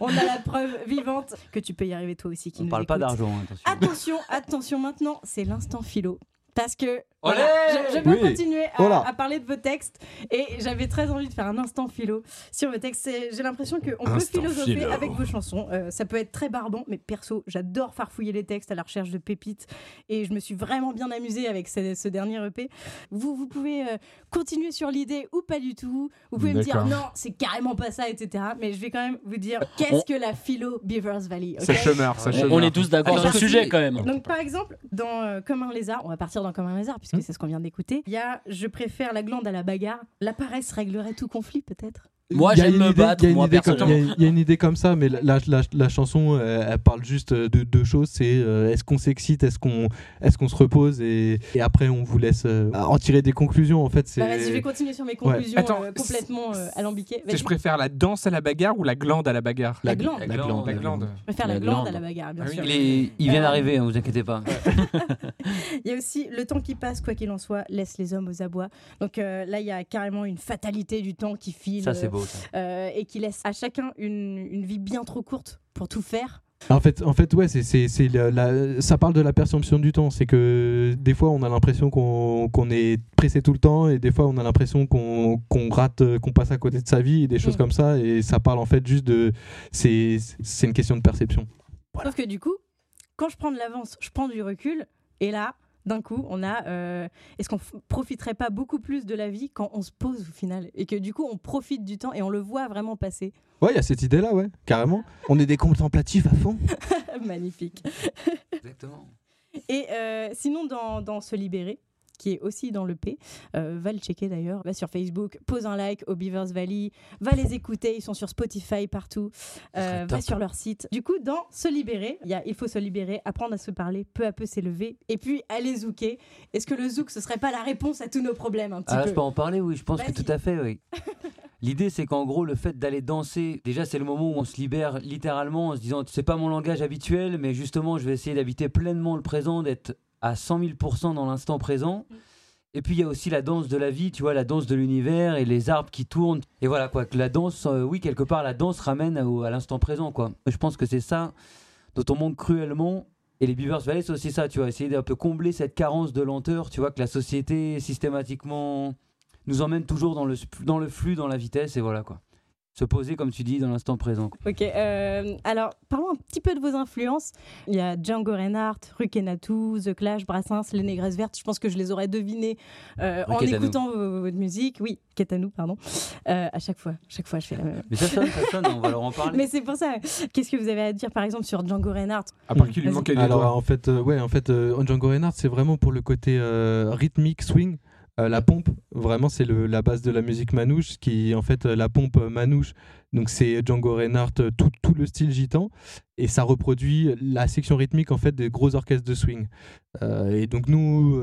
On a la preuve vivante que tu peux y arriver toi aussi qui On nous parle pas d'argent. hein, attention. Attention, attention maintenant, c'est l'instant philo. Parce que voilà, je, je veux Oui. continuer à, Voilà. à parler de vos textes et j'avais très envie de faire un instant philo sur vos textes. C'est- J'ai l'impression qu'on peut philosopher philo. avec vos chansons. Euh, ça peut être très barbant, mais perso, j'adore farfouiller les textes à la recherche de pépites et je me suis vraiment bien amusée avec ce, ce dernier EP. Vous, vous pouvez euh, continuer sur l'idée ou pas du tout. Vous pouvez me dire non, c'est carrément pas ça, etc. Mais je vais quand même vous dire qu'est-ce que la philo Beavers Valley. ok? Ça chômeur, ça on, chômeur. on est tous d'accord sur le sujet quand même. donc par exemple, dans euh, Comme un lézard, on va partir dans Comme un lézard puisque c'est ce qu'on vient d'écouter. Il y a Je préfère la glande à la bagarre. La paresse réglerait tout conflit peut-être? Moi, j'aime me idée- battre, il y a une moi, idée comme- Il y, a- personnellement. il y a une idée comme ça, mais la, la, la- la chanson, euh, elle parle juste de deux choses. C'est euh, est-ce qu'on s'excite, est-ce qu'on est qu'on se repose, et, et après on vous laisse euh, en tirer des conclusions. En fait, c'est. Bah, vas-y, je vais continuer sur mes conclusions Attends, euh, complètement euh, alambiquées. Je préfère la danse à la bagarre ou la glande à la bagarre? La glande. La La glande. glande. La glande. Je préfère la, La glande, glande. à la bagarre, bien Ah oui, sûr. Il, est- il vient Euh, d'arriver, hein, vous inquiétez pas. Il y a aussi le temps qui passe, quoi qu'il en soit, laisse les hommes aux abois. Donc euh, là, il y a carrément une fatalité du temps qui file Ça c'est euh, beau. Ça. euh, et qui laisse à chacun une, une vie bien trop courte pour tout faire. En fait, en fait, ouais, c'est, ça parle de la perception du temps. C'est que des fois, on a l'impression qu'on, qu'on est pressé tout le temps, et des fois, on a l'impression qu'on, qu'on rate, euh, qu'on passe à côté de sa vie, et des choses Mm. comme ça. Et ça parle en fait juste de, c'est, c'est une question de perception. Sauf que du coup, quand je prends de l'avance, je prends du recul. Et là, d'un coup, on a. euh, Est-ce qu'on profiterait pas beaucoup plus de la vie quand on se pose au final? Et que du coup, on profite du temps et on le voit vraiment passer. Ouais, il y a cette idée-là, ouais, carrément. On est des contemplatifs à fond. Magnifique. Exactement. Et euh, sinon, dans, dans Se Libérer, qui est aussi dans le P, euh, va le checker d'ailleurs, va sur Facebook, pose un like au Beavers Valley, va les écouter, ils sont sur Spotify partout, euh, va sur leur site. Du coup, dans Se Libérer, il y a Il faut se libérer, apprendre à se parler, peu à peu s'élever, et puis aller zouker. Est-ce que le zouk, ce serait pas la réponse à tous nos problèmes un petit Ah, là, peu je peux en parler, oui, je pense que tout à fait, oui. L'idée, c'est qu'en gros, le fait d'aller danser, déjà, c'est le moment où on se libère littéralement en se disant c'est pas mon langage habituel, mais justement, je vais essayer d'habiter pleinement le présent, d'être à 100 000% dans l'instant présent. Et puis, il y a aussi la danse de la vie, tu vois, la danse de l'univers et les arbres qui tournent. Et voilà, quoi, que la danse, euh, oui, quelque part, la danse ramène à, à l'instant présent, quoi. Je pense que c'est ça dont on manque cruellement. Et les Beavers Valley, c'est aussi ça, tu vois, essayer d'un peu combler cette carence de lenteur, tu vois, que la société systématiquement nous emmène toujours dans le, dans le flux, dans la vitesse, et voilà quoi. Se poser, comme tu dis, dans l'instant présent. Ok, euh, alors parlons un petit peu de vos influences. Il y a Django Reinhardt, Rukenatu, The Clash, Brassens, Les Négresses Vertes. Je pense que je les aurais devinés euh, en écoutant vo- votre musique. Oui, Ketanou, pardon. Euh, à chaque fois, chaque fois, je fais la même. Mais ça sonne, ça sonne, on va leur en parler. Mais c'est pour ça. Qu'est-ce que vous avez à dire, par exemple, sur Django Reinhardt? À part qu'il lui Vas-y. manquait des Alors doigts. en fait, euh, ouais, en fait, euh, Django Reinhardt, c'est vraiment pour le côté euh, rythmique, swing, euh, la pompe. Vraiment, c'est la base de la musique manouche, qui en fait euh, la pompe euh, manouche. Donc c'est Django Reinhardt, tout, le style gitan, et ça reproduit la section rythmique en fait des gros orchestres de swing. Et donc nous,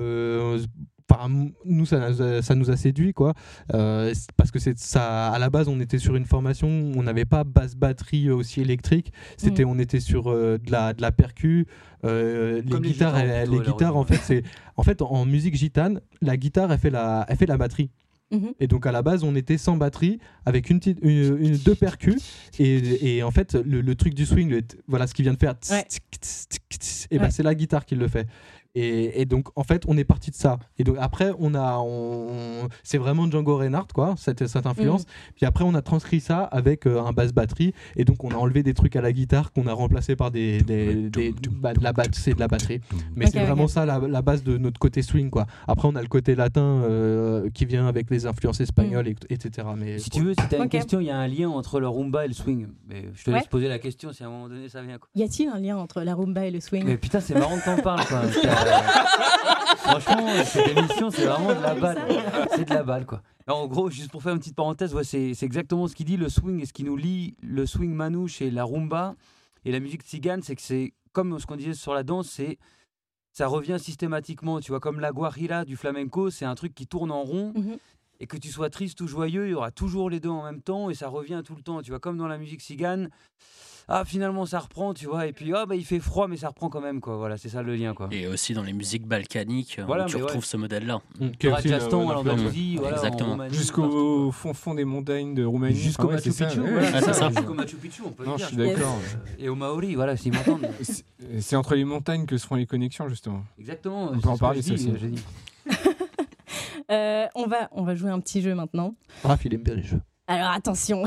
enfin, nous ça, nous a- ça nous a séduit quoi, Euh, parce que c'est ça. À la base, on était sur une formation, on n'avait pas basse batterie aussi électrique. C'était, Mm. on était sur euh, de la de la percu. euh, les guitares, les guitares, en fait, c'est en fait en musique gitane, la guitare, elle fait la, elle fait la batterie. Mhm. Et donc à la base, on était sans batterie, avec une petite, une, une- deux percus, et, et en fait le, le truc du swing, le voilà ce qui vient de faire, tss, Ouais. tss, tss, tss, tss, et ben Ouais. c'est la guitare qui le fait. Et, et donc en fait, on est parti de ça. Et donc après, on a, on- c'est vraiment Django Reinhardt quoi, cette, cette influence. Mhm. Puis après, on a transcrit ça avec euh, un basse batterie, et donc on a enlevé des trucs à la guitare qu'on a remplacé par des, des, des- bah, de la c'est de la batterie. Mais c'est vraiment ça la, la base de notre côté swing quoi. Après, on a le côté latin euh, qui vient avec les influences espagnoles, et- etc. Mais Si tu veux, si t'as une Ok. question, il y a un lien entre le rumba et le swing. Mais je te Ouais. laisse poser la question si à un moment donné ça vient. Quoi. Y a-t-il un lien entre la rumba et le swing? Mais putain, c'est marrant que t'en parles. Quoi. Franchement, cette émission, c'est vraiment de la balle. C'est de la balle, quoi. En gros, juste pour faire une petite parenthèse, ouais, c'est exactement ce qu'il dit. Le swing et ce qui nous lie, le swing manouche et la rumba et la musique tzigane, c'est que c'est comme ce qu'on disait sur la danse, c'est ça revient systématiquement. Tu vois, comme la guajira du flamenco, c'est un truc qui tourne en rond. Mhm. Et que tu sois triste ou joyeux, il y aura toujours les deux en même temps et ça revient tout le temps. Tu vois, comme dans la musique tzigane, ah finalement ça reprend, tu vois, et puis ah bah il fait froid mais ça reprend quand même, quoi. Voilà, c'est ça le lien, quoi. Et aussi dans les musiques balkaniques, où Voilà, tu ouais. retrouves ce modèle-là. Mm, Rajasthan, Exactement. Jusqu'au fond, fond des montagnes de Roumanie. Jusqu'au Machu Picchu, Ah, jusqu'au Machu Picchu, on peut le Non, dire. je suis d'accord. Euh, Et aux Maoris, voilà, s'ils m'entendent. C'est- C'est entre les montagnes que se font les connexions, justement. Exactement. On peut en parler, ça aussi. j'ai dit. Euh, on, va, on va jouer un petit jeu maintenant. Raph, il aime bien les jeux. Alors attention,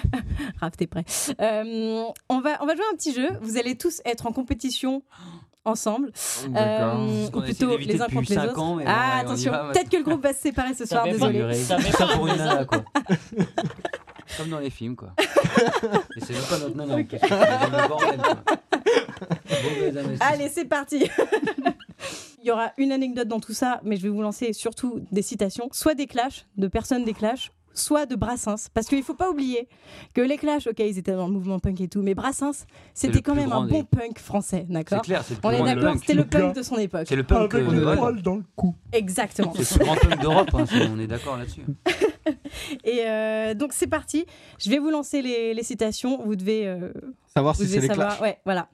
Raph, t'es prêt Euh, on, va, on va jouer un petit jeu. Vous allez tous être en compétition ensemble. D'accord. Euh, ou plutôt les uns contre les autres. ans, bon, ah attention, peut-être que le groupe va se séparer ce soir, désolé. Ça met Ça pas pour une nana, quoi. Comme dans les films, quoi. Et c'est même pas notre nana. bordel. Allez, c'est parti. Il y aura une anecdote dans tout ça, mais je vais vous lancer surtout des citations, soit des clashs, de personnes des clashs, soit de Brassens. Parce qu'il ne faut pas oublier que les clashs, ok, ils étaient dans le mouvement punk et tout, mais Brassens, c'était quand même un des- bon punk français, C'est d'accord clair, c'est le plus On est d'accord, c'était le punk de son époque. C'est le punk. Avec dans le cou. Exactement. C'est le plus grand punk d'Europe, hein, c'est- on est d'accord là-dessus. Et euh, donc c'est parti. Je vais vous lancer les, les citations. Vous devez, euh, Savoir vous si c'est les clashs. Ouais, voilà.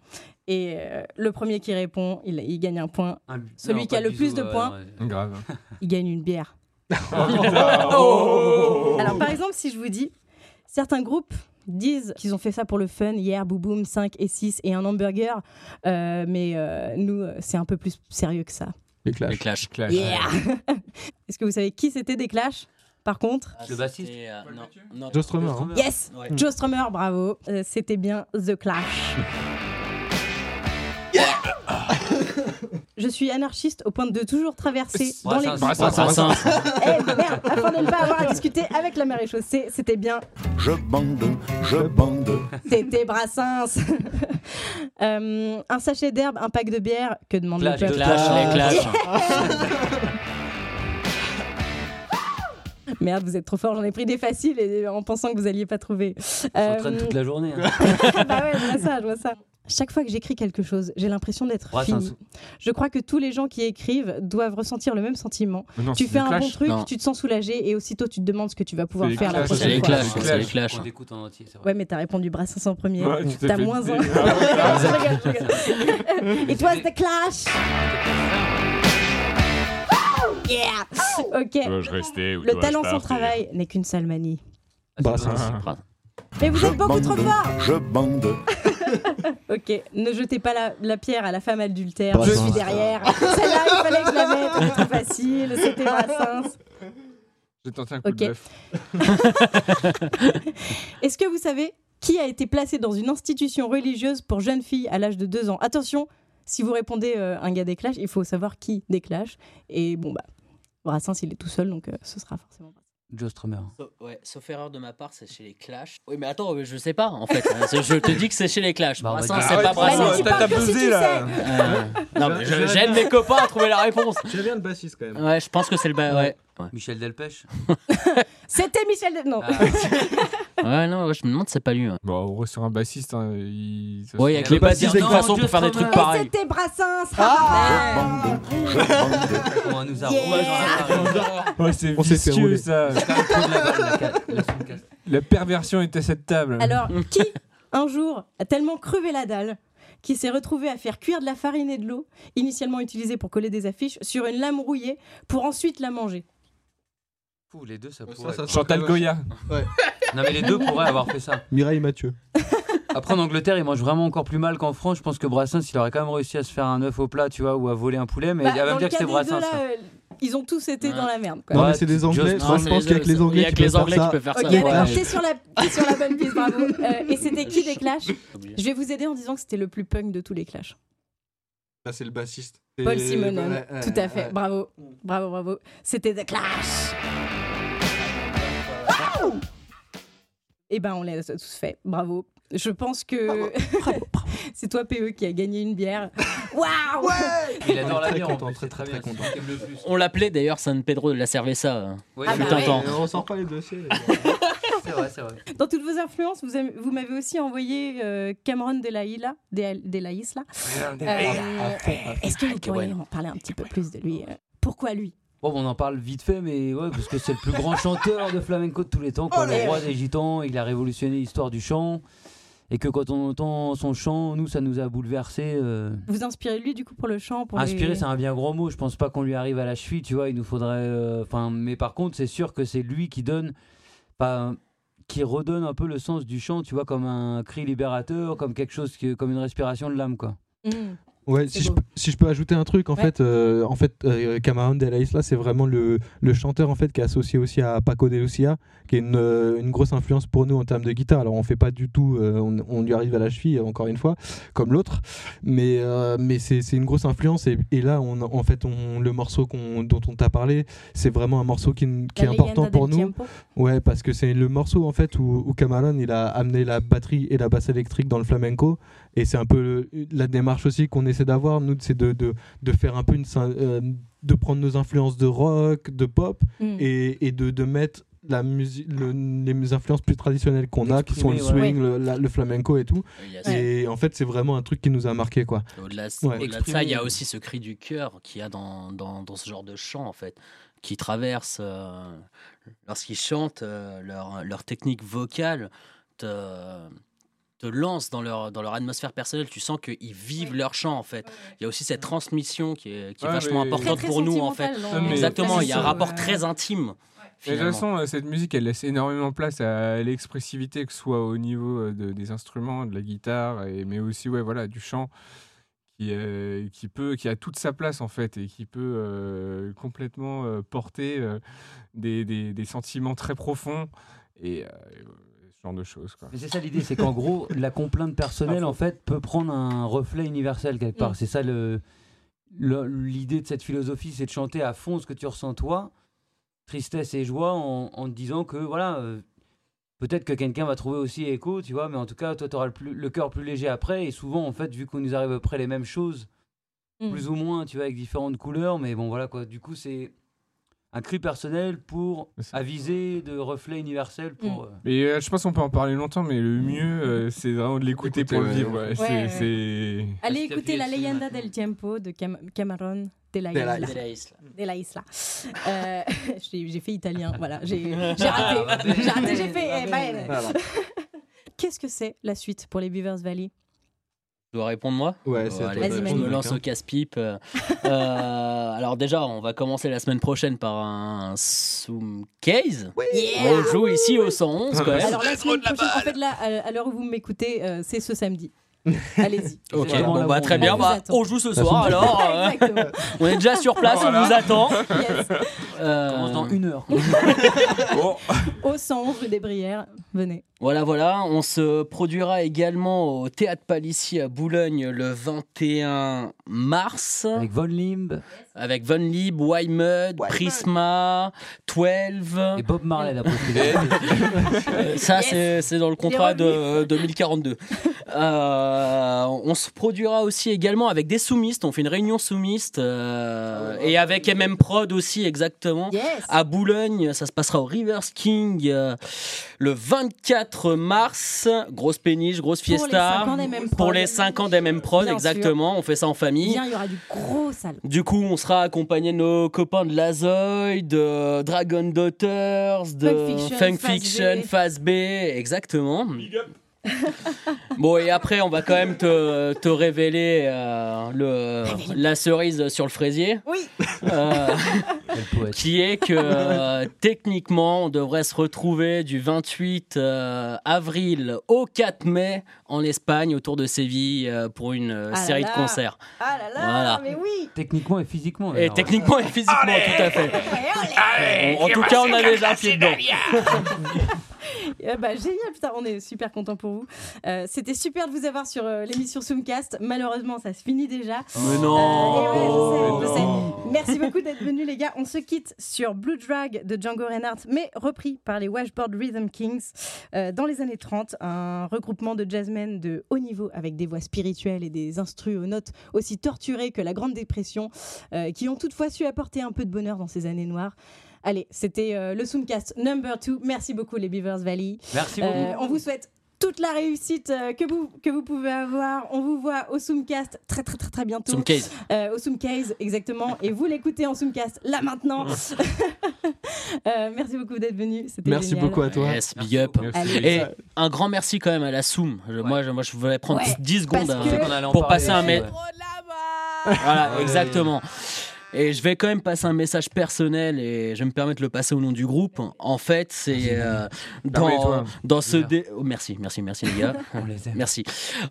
Et euh, le premier qui répond, il, il gagne un point. Un- Celui non, qui a le plus de points. ouais. Grave. Il gagne une bière. Oh Alors par exemple, si je vous dis, certains groupes disent qu'ils ont fait ça pour le fun, hier, Bouboum, 5 et 6 et un hamburger, euh, mais euh, nous, euh, c'est un peu plus sérieux que ça. Les Les clashs. clashs. Clash. Yeah Est-ce que vous savez qui c'était des Clash Par contre? Ah, Le bassiste euh, non, non. Joe Strummer. hein. Yes Ouais. Joe Strummer, bravo. Euh, c'était bien The Clash. Je suis anarchiste au point de toujours traverser dans les. Eh, merde, afin de ne pas avoir à discuter avec la marée chaussée, c'était bien Je bande, je bande. Tété Brassens. Euh, un sachet d'herbe, un pack de bière, que demande Clash, le peuple Clash, les clashs. Merde, vous êtes trop fort, j'en ai pris des faciles et en pensant que vous alliez pas trouver. On s'entraîne Euh, toute la journée. hein. bah ouais, je vois ça, je vois ça. Chaque fois que j'écris quelque chose, j'ai l'impression d'être Brassens. fini. Je crois que tous les gens qui écrivent doivent ressentir le même sentiment. Non, tu fais un bon truc, Non. tu te sens soulagé et aussitôt tu te demandes ce que tu vas pouvoir faire la prochaine C'est les fois. clashs, C'est les clash. clashs. On écoute en entier, vrai. Ouais, mais t'as répondu Brassens en premier. Ouais, tu T'as moins un. It was the clash. Yeah. Ok. Le talent sans travail n'est qu'une sale manie. Brassens. Ah. Mais vous êtes beaucoup trop fort. Je bande. Ok, ne jetez pas la, la pierre à la femme adultère. Je Brassens. suis derrière. Celle-là, il fallait que je la mette. Trop facile. C'était Brassens. J'ai tenté un coup Ok. de bluff. Est-ce que vous savez qui a été placé dans une institution religieuse pour jeunes filles à l'âge de 2 ans? Attention, si vous répondez euh, un gars des Clash, il faut savoir qui des Clash. Et bon, bah, Brassens, il est tout seul, donc euh, ce sera forcément Brassens. Joe Strummer. Ouais, sauf erreur de ma part, c'est chez les Clash. Oui, mais attends, je sais pas en fait. Euh, je te dis que c'est chez les Clash. Bah, Brassens, c'est pas Brassens. tu t'as là. Euh, non, mais je- j'aide mes copains à trouver la réponse. J'ai bien le bassiste quand même. Ouais, je pense que c'est le bas. Ouais. Michel Delpech. C'était Michel. De... Non. Ah, ouais, non, ouais, je me demande si c'est pas lui. ouais. Bon, on sur un bassiste. hein, il... ça Ouais, se- avec Le les bassistes, bassiste de toute façon, pour faire des trucs Et pareils. c'était Brassens. Bande. On va nous. Ouais, c'est On s'est fait vicieux rouler. ça. C'est quand même trop de la balle, la ca- la Soundcast. La perversion est à cette table. Alors, qui, un jour, a tellement crevé la dalle qui s'est retrouvé à faire cuire de la farine et de l'eau, initialement utilisée pour coller des affiches, sur une lame rouillée pour ensuite la manger? Les deux, ça Ça, pourrait. ça sent Chantal Goya. Non, mais les deux pourraient avoir fait ça. Mireille Mathieu. Après, en Angleterre, ils mangent vraiment encore plus mal qu'en France. Je pense que Brassens, il aurait quand même réussi à se faire un œuf au plat, tu vois, ou à voler un poulet, mais Bah, il va dans me dire que cas c'était des deux, Brassens. là, ça. euh, ils ont tous été Ouais. dans la merde. Quoi. Non, Ouais, mais c'est des Anglais. Moi, je c'est pense les qu'avec deux, les Anglais il y a qui que les Anglais qui ça. peuvent faire Ok, ça. d'accord, t'es sur, la, t'es sur la bonne piste, bravo. Euh, et c'était qui des Clash Je vais vous aider en disant que c'était le plus punk de tous les Clash. Là, c'est le bassiste. Paul Simonon, ouais, ouais, tout à fait. ouais. Bravo, bravo, bravo. C'était The Clash. Eh ben, on l'a tous fait. Bravo. Je pense que c'est toi, PE, qui a gagné une bière. Waouh Il adore la bière, content, plus, très, très bien. content. On l'appelait d'ailleurs San Pedro de la Cerveza. euh. Ouais, Ah bah ouais. temps. On sort pas les dossiers. les c'est vrai, c'est vrai. Dans toutes vos influences, vous, avez- vous m'avez aussi envoyé euh, Cameron de la Isla. De, de la Isla. Euh, Est-ce que vous pourriez en parler un petit peu plus de lui Pourquoi lui? Bon, on en parle vite fait, mais ouais, parce que c'est le plus grand chanteur de flamenco de tous les temps, quoi, le roi des gitans, il a révolutionné l'histoire du chant. Et que quand on entend son chant, nous, ça nous a bouleversé. Vous inspirez lui du coup pour le chant pour Inspiré, c'est un bien grand mot. Je pense pas qu'on lui arrive à la cheville, tu vois. Il nous faudrait. euh, Enfin, mais par contre, c'est sûr que c'est lui qui donne, pas, qui redonne un peu le sens du chant, tu vois, comme un cri libérateur, comme quelque chose, qui, comme une respiration de l'âme, quoi. Mm. Ouais, si je, peux- si je peux ajouter un truc, en Ouais. fait, euh, en fait, euh, Cameron de la Isla, c'est vraiment le, le chanteur en fait qui est associé aussi à Paco de Lucia, qui est une, euh, une grosse influence pour nous en termes de guitare. Alors on fait pas du tout, euh, on, on lui arrive à la cheville encore une fois, comme l'autre, mais mais c'est une grosse influence et, et là, on, en fait, on, le morceau dont on t'a parlé, c'est vraiment un morceau qui, qui est important pour nous. Tiempo. Ouais, parce que c'est le morceau en fait où, où Cameron il a amené la batterie et la basse électrique dans le flamenco et c'est un peu le- la démarche aussi qu'on essaie d'avoir nous c'est de, de, de faire un peu une euh, de prendre nos influences de rock, de pop Mm. et, et de, de mettre la musique le- les influences plus traditionnelles qu'on a qui sont le swing, le, la- le flamenco et tout et en fait c'est vraiment un truc qui nous a marqué quoi. Au-delà Ouais. de ça, il y a aussi ce cri du cœur qu'il y a dans, dans, dans ce genre de chant, en fait, qui traverse, euh, lorsqu'ils chantent, euh, leur, leur technique vocale te, te lance dans leur, dans leur atmosphère personnelle. Tu sens qu'ils vivent leur chant, en fait. Il y a aussi cette transmission qui est, qui est Ouais, vachement importante Très, très pour nous, en fait. Non, Exactement, il y a un rapport très intime. Et de toute façon, cette musique, elle laisse énormément place à l'expressivité, que ce soit au niveau euh, de- des instruments, de la guitare, et, mais aussi ouais, voilà, du chant, qui, euh, qui, peut, qui a toute sa place en fait, et qui peut euh, complètement euh, porter euh, des, des- des sentiments très profonds, et, et, ce genre de choses. Quoi. Mais c'est ça l'idée, c'est qu'en gros, la complainte personnelle, en fait, peut prendre un reflet universel quelque part. Mm. C'est ça le. le- l'idée de cette philosophie, c'est de chanter à fond ce que tu ressens toi, tristesse et joie, en, en te disant que voilà, euh, peut-être que quelqu'un va trouver aussi écho, tu vois, mais en tout cas, toi, tu auras le, plus- le cœur plus léger après. Et souvent, en fait, vu qu'on nous arrive à peu près les mêmes choses, Mm. plus ou moins, tu vois, avec différentes couleurs, mais bon, voilà quoi. Du coup, c'est un cri personnel pour aviser de reflet universel pour. euh, Mais euh, je pense qu'on peut en parler longtemps, mais le mieux, euh, c'est vraiment de l'écouter pour le ouais. vivre. ouais. Ouais, C'est- ouais. c'est- Allez écouter La Leyenda del Tiempo de Cam- Cameron de la De la Isla. De la isla. De la Isla. Euh, j'ai fait italien, voilà. J'ai j'ai raté. J'ai raté, j'ai fait. eh Voilà. Qu'est-ce que c'est la suite pour les Beavers Valley? Je dois répondre moi Ouais, c'est toi de je répondre, me lance au casse-pipe. Euh, euh, alors déjà, on va commencer la semaine prochaine par un Zoom Case. Yeah On joue ici au 111 quand même. Alors la semaine prochaine, en fait là, à l'heure où vous m'écoutez, euh, c'est ce samedi. Allez-y. Ok, bon bah très on bien, bah, On attend. on joue ce soir alors. euh, on est déjà sur place, on vous attend. Yes. Euh, commence dans une heure. Au 111 rue des Brières, venez. Voilà, voilà. On se produira également au Théâtre Palissy à Boulogne le 21 mars Avec Von Limb avec Von Lieb, Wymud, Prisma, 12. et Bob Marley d'après. Euh, Ça, Yes. c'est- c'est dans le contrat de 2042. Euh, on se produira aussi également avec des soumistes. On fait une réunion soumiste euh, et avec MM Prod aussi, exactement. Yes. À Boulogne, ça se passera au Rivers King euh, le 24 mars. Grosse péniche, grosse Pour les fiesta. Pour les 5 ans d'MM Prod, Bien exactement. On fait ça en famille. Bien, il y aura du gros. Du coup, on sera accompagné de nos copains de Lazoy, de Dragon Daughters, de Funk Fiction, Funk Phase Fiction, B. Phase B, exactement. Bon, et après, on va quand même te, te révéler euh, le, la cerise sur le fraisier. Oui. Euh, Quel poète. qui est que euh, techniquement, on devrait se retrouver du 28 euh, avril au 4 mai en Espagne, autour de Séville, euh, pour une euh, Ah série là. de concerts. Ah là là, Voilà. mais oui. Techniquement et physiquement. Et techniquement et physiquement, tout à fait. En, en tout cas, on a déjà un pied dedans. Bah, génial, putain, on est super content pour vous. Euh, C'était super de vous avoir sur euh, l'émission Zoomcast. Malheureusement, ça se finit déjà. Mais Euh, non et ouais, je sais, je sais. non. Merci beaucoup d'être venus, les gars. On se quitte sur Blue Drag de Django Reinhardt, mais repris par les Washboard Rhythm Kings dans les années 30. Un regroupement de jazzmen de haut niveau avec des voix spirituelles et des instrus aux notes aussi torturées que la Grande Dépression, qui ont toutefois su apporter un peu de bonheur dans ces années noires. Allez, c'était euh, le Zoomcast number 2. Merci beaucoup, les Beavers Valley. Merci beaucoup. Euh, on vous souhaite toute la réussite euh, que, vous, que vous pouvez avoir. On vous voit au Zoomcast très très très très bientôt. Zoom case. Euh, au Zoomcase, exactement. Et vous l'écoutez en Zoomcast là maintenant. Euh, merci beaucoup d'être venu. Merci génial. beaucoup à toi. Yes, big up. Et un grand merci quand même à la Soum. Je- moi, je, moi, je voulais prendre Ouais, 10 secondes hein, pour passer un ouais. Là-bas Voilà, Ouais. exactement. Et je vais quand même passer un message personnel et je vais me permettre de le passer au nom du groupe. En fait, c'est euh, dans, Permets-toi. dans ce dé... oh, merci, merci, merci les gars. On les aime. Merci.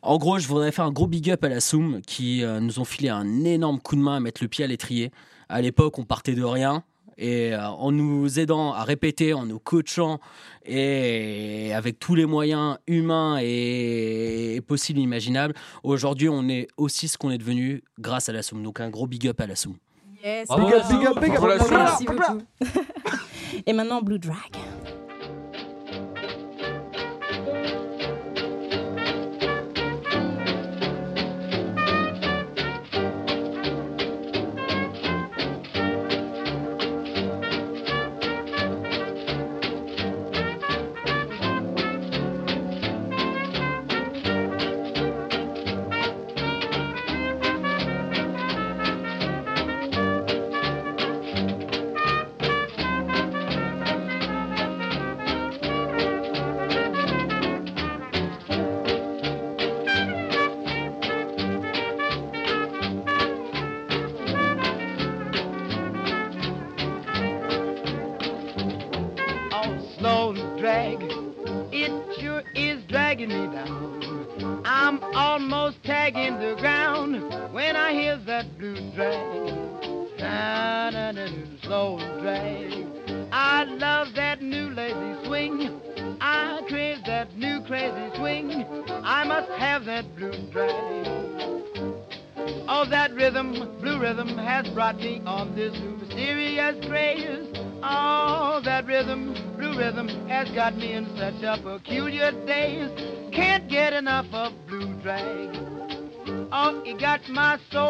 En gros, je voudrais faire un gros big up à la Soum qui euh, nous ont filé un énorme coup de main à mettre le pied à l'étrier. À l'époque, on partait de rien. Et euh, en nous aidant à répéter, en nous coachant et avec tous les moyens humains et, et possibles imaginables, aujourd'hui, on est aussi ce qu'on est devenu grâce à la Soum. Donc, un gros big up à la Soum. Yes, big up, big up, big up. Merci beaucoup. Et maintenant, Blue Drag. peculiar days. Can't get enough of blue drag. Oh, you got my soul.